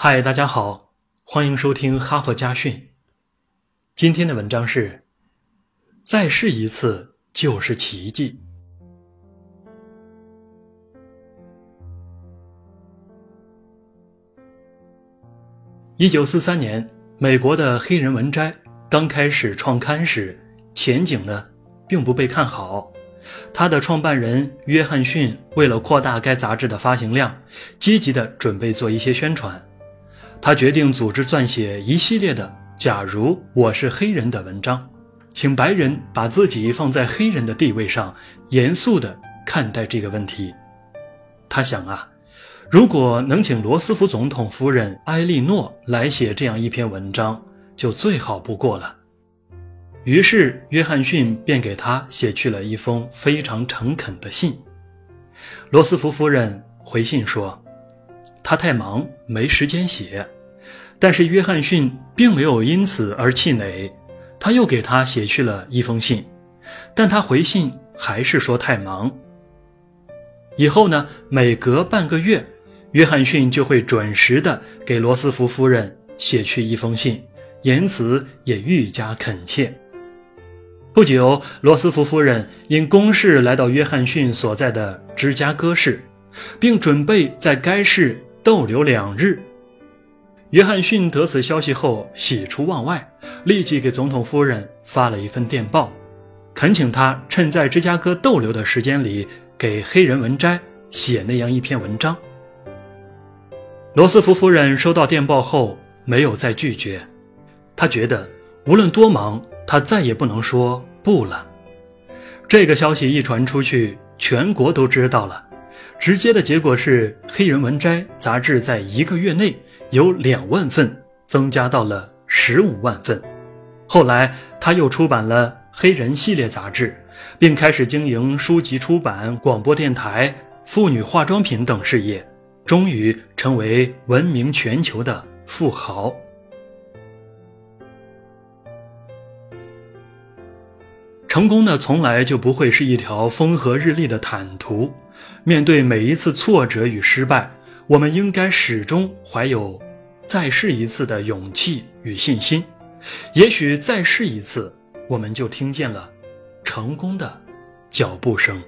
嗨，大家好，欢迎收听哈佛家训。今天的文章是：再试一次就是奇迹。一九四三年，美国的黑人文摘刚开始创刊时，前景呢并不被看好。他的创办人约翰逊为了扩大该杂志的发行量，积极的准备做一些宣传。他决定组织撰写一系列的“假如我是黑人”的文章，请白人把自己放在黑人的地位上，严肃地看待这个问题。他想啊，如果能请罗斯福总统夫人埃莉诺来写这样一篇文章，就最好不过了。于是，约翰逊便给他写去了一封非常诚恳的信。罗斯福夫人回信说。他太忙，没时间写，但是约翰逊并没有因此而气馁，他又给他写去了一封信，但他回信还是说太忙。以后呢，每隔半个月，约翰逊就会准时的给罗斯福夫人写去一封信，言辞也愈加恳切。不久，罗斯福夫人因公事来到约翰逊所在的芝加哥市，并准备在该市。逗留两日，约翰逊得此消息后喜出望外，立即给总统夫人发了一份电报，恳请他趁在芝加哥逗留的时间里给《黑人文摘》写那样一篇文章。罗斯福夫人收到电报后没有再拒绝，她觉得无论多忙，她再也不能说不了。这个消息一传出去，全国都知道了。直接的结果是，《黑人文摘》杂志在一个月内由两万份增加到了十五万份。后来，他又出版了《黑人》系列杂志，并开始经营书籍出版、广播电台、妇女化妆品等事业，终于成为闻名全球的富豪。成功呢，从来就不会是一条风和日丽的坦途。面对每一次挫折与失败，我们应该始终怀有再试一次的勇气与信心。也许再试一次，我们就听见了成功的脚步声。